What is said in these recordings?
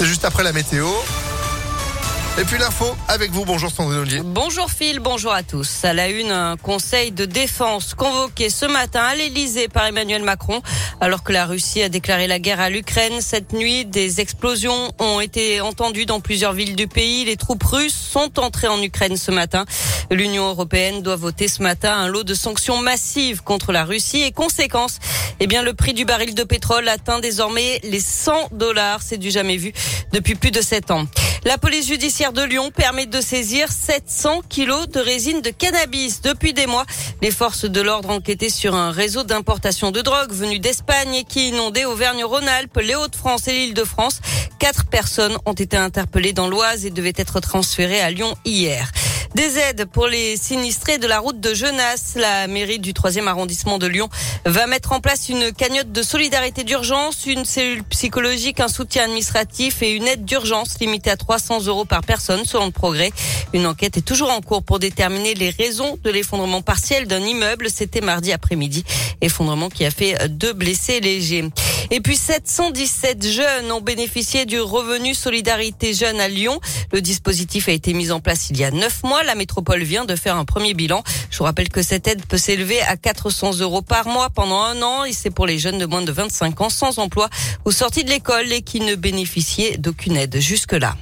C'est juste après la météo. Et puis l'info avec vous. Bonjour Sandrine Ollier. Bonjour Phil, bonjour à tous. À la une, un conseil de défense convoqué ce matin à l'Elysée par Emmanuel Macron. Alors que la Russie a déclaré la guerre à l'Ukraine cette nuit, des explosions ont été entendues dans plusieurs villes du pays. Les troupes russes sont entrées en Ukraine ce matin. L'Union européenne doit voter ce matin un lot de sanctions massives contre la Russie et conséquence, eh bien le prix du baril de pétrole atteint désormais les 100 dollars. C'est du jamais vu depuis plus de sept ans. La police judiciaire de Lyon permet de saisir 700 kilos de résine de cannabis. Depuis des mois, les forces de l'ordre enquêtaient sur un réseau d'importation de drogue venu d'Espagne et qui inondait Auvergne-Rhône-Alpes, les Hauts-de-France et l'Île-de-France. Quatre personnes ont été interpellées dans l'Oise et devaient être transférées à Lyon hier. Des aides pour les sinistrés de la route de Genasse. La mairie du 3e arrondissement de Lyon va mettre en place une cagnotte de solidarité d'urgence, une cellule psychologique, un soutien administratif et une aide d'urgence limitée à 300 euros par personne selon le progrès. Une enquête est toujours en cours pour déterminer les raisons de l'effondrement partiel d'un immeuble. C'était mardi après-midi. Effondrement qui a fait deux blessés légers. Et puis 717 jeunes ont bénéficié du revenu solidarité jeune à Lyon. Le dispositif a été mis en place il y a neuf mois. La métropole vient de faire un premier bilan. Je vous rappelle que cette aide peut s'élever à 400 euros par mois pendant un an et c'est pour les jeunes de moins de 25 ans sans emploi ou sortis de l'école et qui ne bénéficiaient d'aucune aide jusque-là.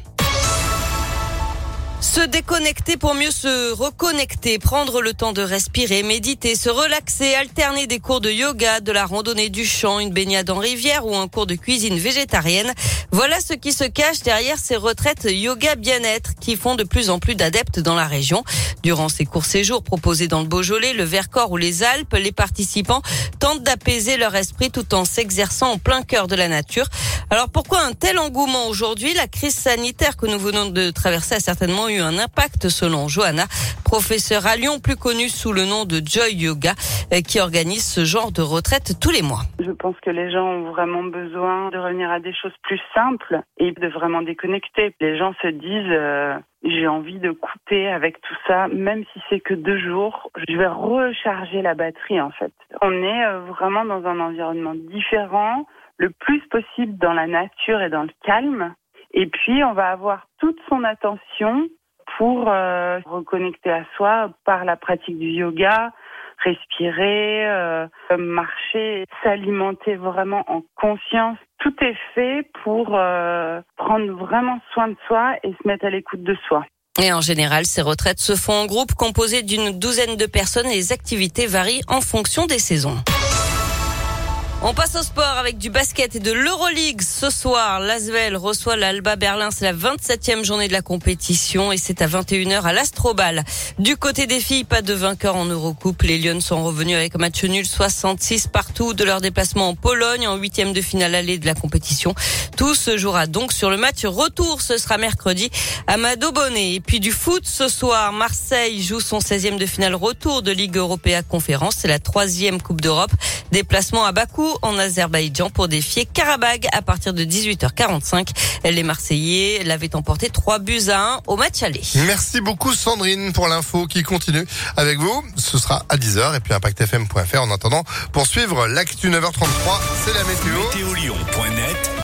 Se déconnecter pour mieux se reconnecter, prendre le temps de respirer, méditer, se relaxer, alterner des cours de yoga, de la randonnée du champ, une baignade en rivière ou un cours de cuisine végétarienne. Voilà ce qui se cache derrière ces retraites yoga bien-être qui font de plus en plus d'adeptes dans la région. Durant ces courts séjours proposés dans le Beaujolais, le Vercors ou les Alpes, les participants tentent d'apaiser leur esprit tout en s'exerçant en plein cœur de la nature. Alors pourquoi un tel engouement aujourd'hui? La crise sanitaire que nous venons de traverser a certainement eu un impact selon Johanna, professeure à Lyon, plus connue sous le nom de Joy Yoga, euh, qui organise ce genre de retraite tous les mois. Je pense que les gens ont vraiment besoin de revenir à des choses plus simples et de vraiment déconnecter. Les gens se disent euh, j'ai envie de couper avec tout ça, même si c'est que deux jours, je vais recharger la batterie en fait. On est euh, vraiment dans un environnement différent le plus possible dans la nature et dans le calme. Et puis, on va avoir toute son attention pour euh, reconnecter à soi par la pratique du yoga, respirer, euh, marcher, s'alimenter vraiment en conscience. Tout est fait pour euh, prendre vraiment soin de soi et se mettre à l'écoute de soi. Et en général, ces retraites se font en groupe composé d'une douzaine de personnes et les activités varient en fonction des saisons. On passe au sport avec du basket et de l'Euroleague. Ce soir, l'Asvel reçoit l'Alba Berlin. C'est la 27e journée de la compétition et c'est à 21h à l'Astrobal. Du côté des filles, pas de vainqueur en Eurocoupe. Les Lyonnes sont revenus avec un match nul 66 partout de leur déplacement en Pologne en huitième de finale allée de la compétition. Tout se jouera donc sur le match retour. Ce sera mercredi à Bonnet. Et puis du foot ce soir, Marseille joue son 16e de finale retour de Ligue Européenne Conférence. C'est la troisième Coupe d'Europe. Déplacement à Bakou en Azerbaïdjan pour défier Karabag à partir de 18h45. Les Marseillais l'avaient emporté 3 buts à 1 au match aller. Merci beaucoup Sandrine pour l'info qui continue avec vous. Ce sera à 10h et puis impactfm.fr en attendant pour suivre l'actu 9h33. C'est la météo.